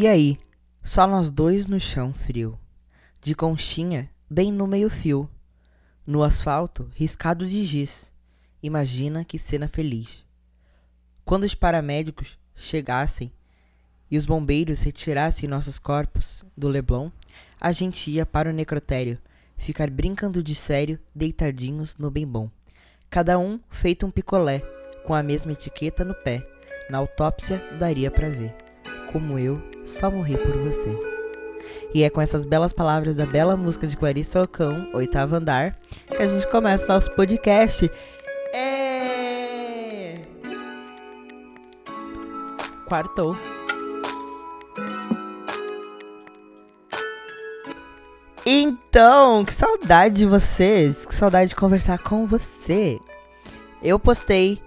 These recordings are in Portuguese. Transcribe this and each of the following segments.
E aí? Só nós dois no chão frio. De conchinha, bem no meio-fio. No asfalto, riscado de giz. Imagina que cena feliz. Quando os paramédicos chegassem e os bombeiros retirassem nossos corpos do Leblon, a gente ia para o necrotério, ficar brincando de sério, deitadinhos no bem bom. Cada um feito um picolé, com a mesma etiqueta no pé. Na autópsia daria para ver. Como eu só morri por você. E é com essas belas palavras da bela música de Clarice Falcão, Oitavo Andar, que a gente começa nosso podcast. É... Quartou. Então, que saudade de vocês, que saudade de conversar com você. Eu postei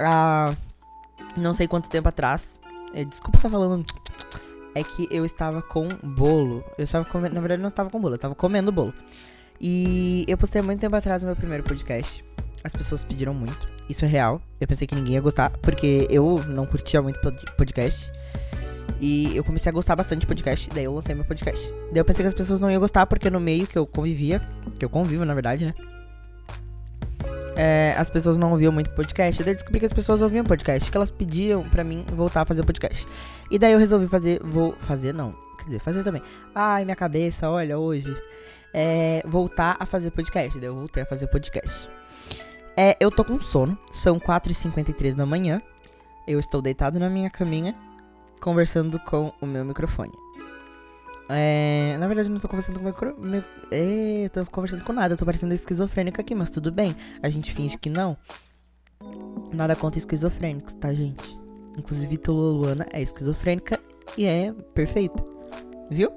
há não sei quanto tempo atrás. É, desculpa estar falando. É que eu estava com bolo. Eu estava comendo. Na verdade, não estava com bolo, eu estava comendo bolo. E eu postei muito tempo atrás o meu primeiro podcast. As pessoas pediram muito. Isso é real. Eu pensei que ninguém ia gostar, porque eu não curtia muito podcast. E eu comecei a gostar bastante de podcast, daí eu lancei meu podcast. Daí eu pensei que as pessoas não iam gostar, porque no meio que eu convivia, que eu convivo na verdade, né? É, as pessoas não ouviam muito podcast. Daí eu descobri que as pessoas ouviam podcast, que elas pediam pra mim voltar a fazer podcast. E daí eu resolvi fazer, vou fazer não, quer dizer, fazer também. Ai, minha cabeça, olha, hoje. É, voltar a fazer podcast. Daí eu voltei a fazer podcast. É, eu tô com sono, são 4h53 da manhã. Eu estou deitado na minha caminha conversando com o meu microfone. É, na verdade, eu não tô conversando com micro, meu, é, tô conversando com nada. Eu tô parecendo esquizofrênica aqui, mas tudo bem. A gente finge que não. Nada contra esquizofrênicos, tá, gente? Inclusive, Tula Luana é esquizofrênica e é perfeita. Viu?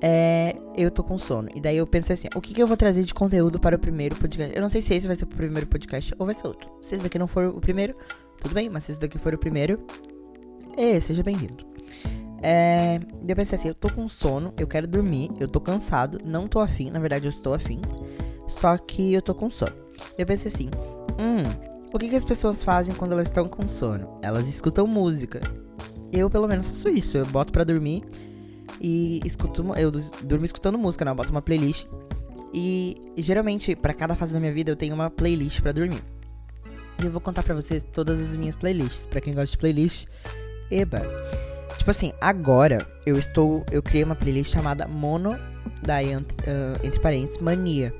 É, eu tô com sono. E daí eu pensei assim: o que, que eu vou trazer de conteúdo para o primeiro podcast? Eu não sei se esse vai ser o primeiro podcast ou vai ser outro. Se esse daqui não for o primeiro, tudo bem, mas se esse daqui for o primeiro, é, seja bem-vindo. É, eu pensei assim, eu tô com sono, eu quero dormir, eu tô cansado, não tô afim, na verdade eu estou afim, só que eu tô com sono. Eu pensei assim, hum, o que, que as pessoas fazem quando elas estão com sono? Elas escutam música. Eu pelo menos faço isso, eu boto pra dormir e escuto, eu durmo escutando música, né? Eu boto uma playlist e, geralmente para cada fase da minha vida eu tenho uma playlist para dormir. E eu vou contar pra vocês todas as minhas playlists. Pra quem gosta de playlist, Eba. Tipo assim, agora eu estou. Eu criei uma playlist chamada Mono da uh, entre parênteses Mania.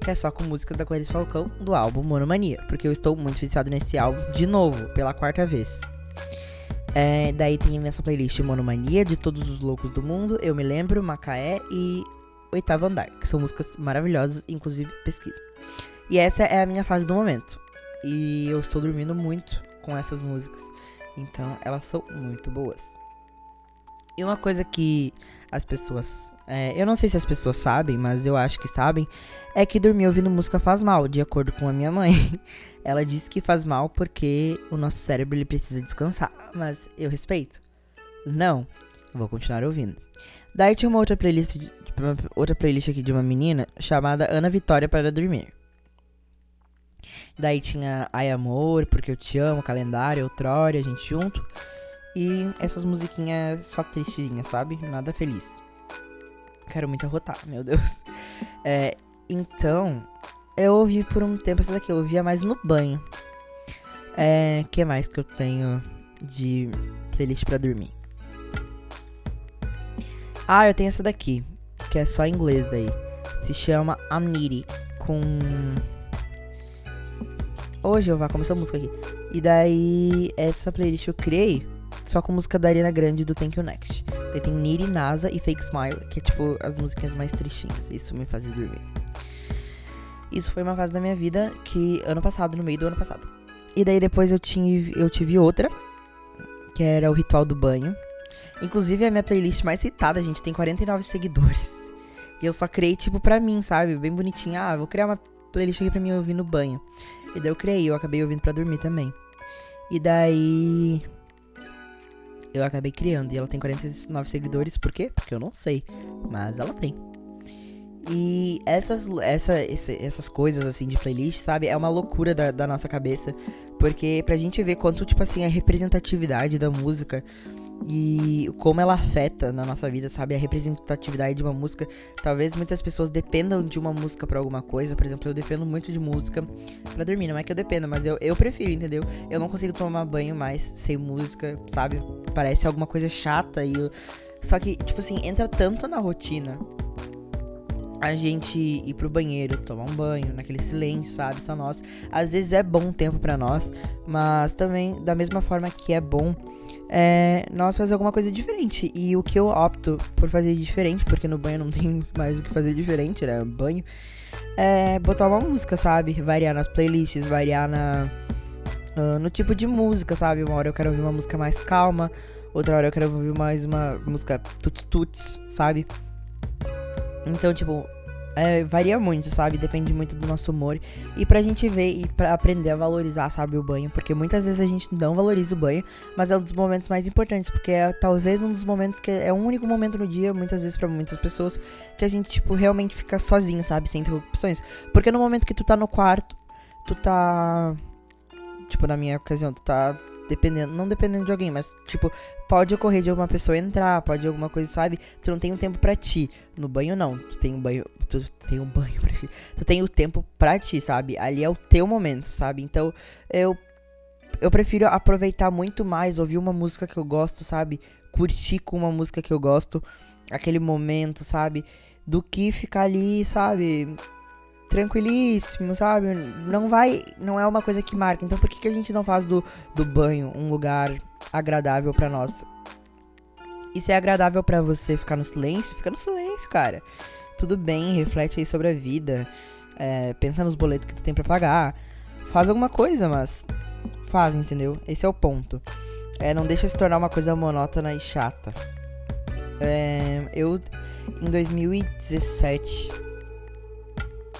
Que é só com músicas da Clarice Falcão do álbum Monomania. Porque eu estou muito viciado nesse álbum de novo, pela quarta vez. É, daí tem nessa playlist Monomania, de Todos os Loucos do Mundo, Eu Me Lembro, Macaé e Oitavo Andar, que são músicas maravilhosas, inclusive pesquisa. E essa é a minha fase do momento. E eu estou dormindo muito com essas músicas. Então, elas são muito boas. E uma coisa que as pessoas. É, eu não sei se as pessoas sabem, mas eu acho que sabem. É que dormir ouvindo música faz mal, de acordo com a minha mãe. Ela disse que faz mal porque o nosso cérebro ele precisa descansar. Mas eu respeito. Não, vou continuar ouvindo. Daí tinha uma outra playlist, de, outra playlist aqui de uma menina chamada Ana Vitória para dormir. Daí tinha Ai Amor, Porque Eu Te Amo, Calendário, Outrora, gente junto. E essas musiquinhas só tristinhas, sabe? Nada feliz. Quero muito arrotar, meu Deus. É, então, eu ouvi por um tempo essa daqui, eu ouvia mais no banho. É, que mais que eu tenho de playlist pra dormir? Ah, eu tenho essa daqui, que é só em inglês daí. Se chama Needy, com Hoje eu vou começar a música aqui. E daí, essa playlist eu criei só com música da Ariana Grande do Thank You Next. Daí tem Niri, NASA e Fake Smile, que é tipo as músicas mais tristinhas. Isso me fazia dormir. Isso foi uma fase da minha vida que ano passado, no meio do ano passado. E daí depois eu, tinha, eu tive outra, que era o Ritual do Banho. Inclusive é a minha playlist mais citada, gente, tem 49 seguidores. E eu só criei, tipo, pra mim, sabe? Bem bonitinha. Ah, vou criar uma playlist aqui pra mim ouvir no banho. E daí eu criei, eu acabei ouvindo pra dormir também. E daí. Eu acabei criando. E ela tem 49 seguidores, por quê? Porque eu não sei. Mas ela tem. E essas, essa, essas coisas, assim, de playlist, sabe? É uma loucura da, da nossa cabeça. Porque pra gente ver quanto, tipo assim, a representatividade da música e como ela afeta na nossa vida, sabe? A representatividade de uma música. Talvez muitas pessoas dependam de uma música para alguma coisa. Por exemplo, eu dependo muito de música para dormir. Não é que eu dependa, mas eu, eu prefiro, entendeu? Eu não consigo tomar banho mais sem música, sabe? Parece alguma coisa chata e eu... Só que, tipo assim, entra tanto na rotina a gente ir pro banheiro, tomar um banho, naquele silêncio, sabe? Só nós. Às vezes é bom tempo para nós, mas também, da mesma forma que é bom é, nós fazer alguma coisa diferente. E o que eu opto por fazer diferente, porque no banho não tem mais o que fazer diferente, né? Banho. É botar uma música, sabe? Variar nas playlists, variar na, uh, no tipo de música, sabe? Uma hora eu quero ouvir uma música mais calma, outra hora eu quero ouvir mais uma música tuts-tuts, sabe? Então, tipo, é, varia muito, sabe? Depende muito do nosso humor. E pra gente ver e pra aprender a valorizar, sabe, o banho. Porque muitas vezes a gente não valoriza o banho, mas é um dos momentos mais importantes. Porque é talvez um dos momentos que é o único momento no dia, muitas vezes para muitas pessoas, que a gente, tipo, realmente fica sozinho, sabe? Sem interrupções. Porque no momento que tu tá no quarto, tu tá. Tipo, na minha ocasião, tu tá dependendo, não dependendo de alguém, mas tipo, pode ocorrer de alguma pessoa entrar, pode alguma coisa, sabe? Tu não tem um tempo para ti. No banho não, tu tem um banho, tu tem um banho para ti. Tu tem o tempo para ti, sabe? Ali é o teu momento, sabe? Então, eu eu prefiro aproveitar muito mais, ouvir uma música que eu gosto, sabe? Curtir com uma música que eu gosto, aquele momento, sabe? Do que ficar ali, sabe? Tranquilíssimo, sabe? Não vai. Não é uma coisa que marca. Então por que, que a gente não faz do, do banho um lugar agradável para nós? E se é agradável para você ficar no silêncio, fica no silêncio, cara. Tudo bem, reflete aí sobre a vida. É, pensa nos boletos que tu tem pra pagar. Faz alguma coisa, mas. Faz, entendeu? Esse é o ponto. É, não deixa se tornar uma coisa monótona e chata. É, eu, em 2017,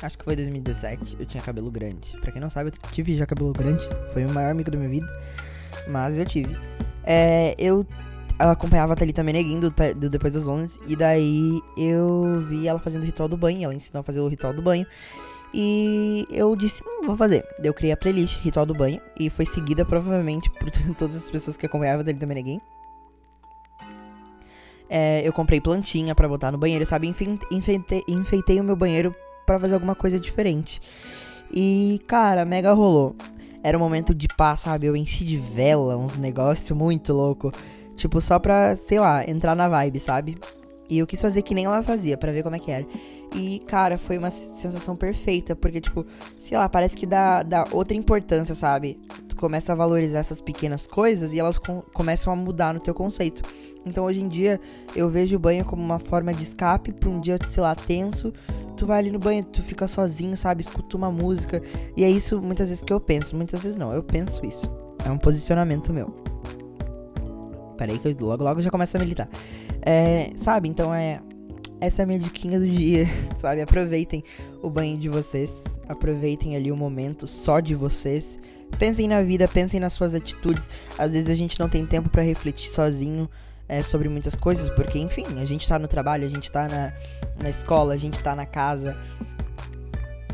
acho que foi 2017, eu tinha cabelo grande. Pra quem não sabe, eu tive já cabelo grande. Foi o maior amigo da minha vida. Mas eu tive. É, eu acompanhava a Thalita Meneguin do, do Depois das 11. E daí eu vi ela fazendo o ritual do banho. Ela ensinou a fazer o ritual do banho. E eu disse, hum, vou fazer. Eu criei a playlist Ritual do Banho. E foi seguida provavelmente por todas as pessoas que acompanhavam a Thalita Meneguin. É, eu comprei plantinha para botar no banheiro, sabe? Enfeitei, enfeitei o meu banheiro para fazer alguma coisa diferente. E, cara, mega rolou. Era um momento de paz, sabe? Eu enchi de vela, uns negócios muito louco. Tipo, só pra, sei lá, entrar na vibe, sabe? E eu quis fazer que nem ela fazia, para ver como é que era. E, cara, foi uma sensação perfeita, porque, tipo, sei lá, parece que dá, dá outra importância, sabe? Tu começa a valorizar essas pequenas coisas e elas com, começam a mudar no teu conceito. Então, hoje em dia, eu vejo o banho como uma forma de escape pra um dia, sei lá, tenso tu vai ali no banho, tu fica sozinho, sabe? Escuta uma música. E é isso muitas vezes que eu penso. Muitas vezes não, eu penso isso. É um posicionamento meu. Peraí que eu logo logo já começa a militar. É, sabe? Então é. Essa é a minha diquinha do dia, sabe? Aproveitem o banho de vocês. Aproveitem ali o momento só de vocês. Pensem na vida, pensem nas suas atitudes. Às vezes a gente não tem tempo para refletir sozinho é, sobre muitas coisas, porque, enfim, a gente tá no trabalho, a gente tá na, na escola, a gente tá na casa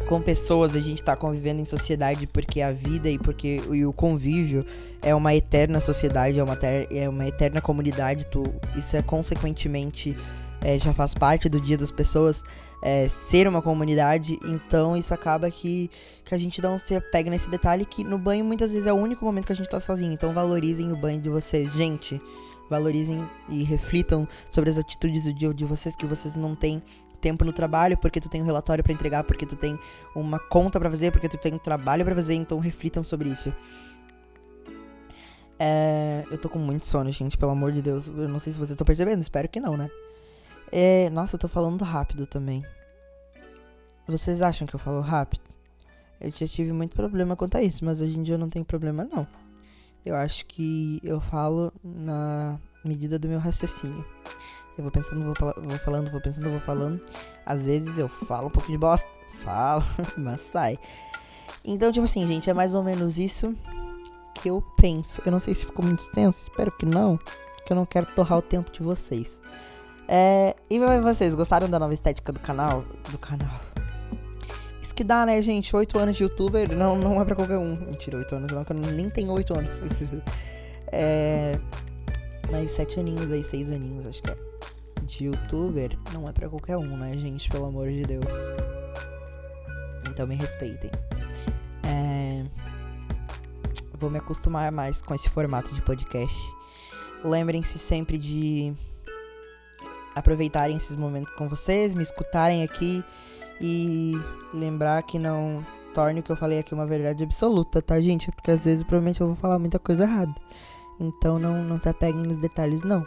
com pessoas, a gente tá convivendo em sociedade porque a vida e porque e o convívio é uma eterna sociedade, é uma, ter, é uma eterna comunidade, tu, isso é consequentemente é, já faz parte do dia das pessoas é, ser uma comunidade, então isso acaba que, que a gente não se pega nesse detalhe que no banho muitas vezes é o único momento que a gente tá sozinho, então valorizem o banho de vocês, gente valorizem e reflitam sobre as atitudes do dia de vocês que vocês não têm tempo no trabalho, porque tu tem um relatório para entregar, porque tu tem uma conta para fazer, porque tu tem um trabalho para fazer, então reflitam sobre isso. É, eu tô com muito sono, gente, pelo amor de Deus. Eu não sei se vocês estão percebendo, espero que não, né? É, nossa, eu tô falando rápido também. Vocês acham que eu falo rápido? Eu já tive muito problema quanto a isso, mas hoje em dia eu não tenho problema não. Eu acho que eu falo na medida do meu raciocínio. Eu vou pensando, vou, vou falando, vou pensando, vou falando. Às vezes eu falo um pouco de bosta, falo, mas sai. Então, tipo assim, gente, é mais ou menos isso que eu penso. Eu não sei se ficou muito extenso, espero que não, porque eu não quero torrar o tempo de vocês. É, e vocês gostaram da nova estética do canal? Do canal que dá, né, gente? Oito anos de youtuber não, não é pra qualquer um. Mentira, oito anos não, que eu nem tenho oito anos. É... mais sete aninhos aí, seis aninhos, acho que é. De youtuber, não é pra qualquer um, né, gente? Pelo amor de Deus. Então me respeitem. É... Vou me acostumar mais com esse formato de podcast. Lembrem-se sempre de aproveitarem esses momentos com vocês, me escutarem aqui e lembrar que não torne o que eu falei aqui uma verdade absoluta, tá, gente? Porque às vezes provavelmente eu vou falar muita coisa errada. Então não, não se apeguem nos detalhes, não.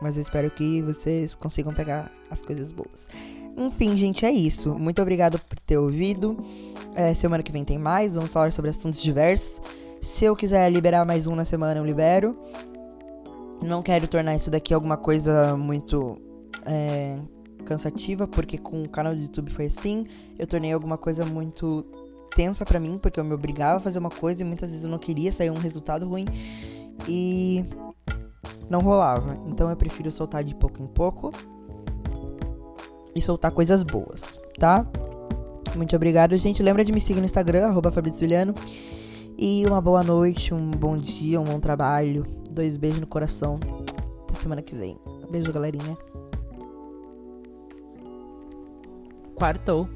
Mas eu espero que vocês consigam pegar as coisas boas. Enfim, gente, é isso. Muito obrigado por ter ouvido. É, semana que vem tem mais. Vamos falar sobre assuntos diversos. Se eu quiser liberar mais um na semana, eu libero. Não quero tornar isso daqui alguma coisa muito é, cansativa, porque com o canal do YouTube foi assim. Eu tornei alguma coisa muito tensa para mim, porque eu me obrigava a fazer uma coisa e muitas vezes eu não queria sair um resultado ruim. E não rolava. Então eu prefiro soltar de pouco em pouco e soltar coisas boas, tá? Muito obrigado, gente. Lembra de me seguir no Instagram, arroba E uma boa noite, um bom dia, um bom trabalho. Dois beijos no coração. Até semana que vem. Beijo, galerinha. Quartou.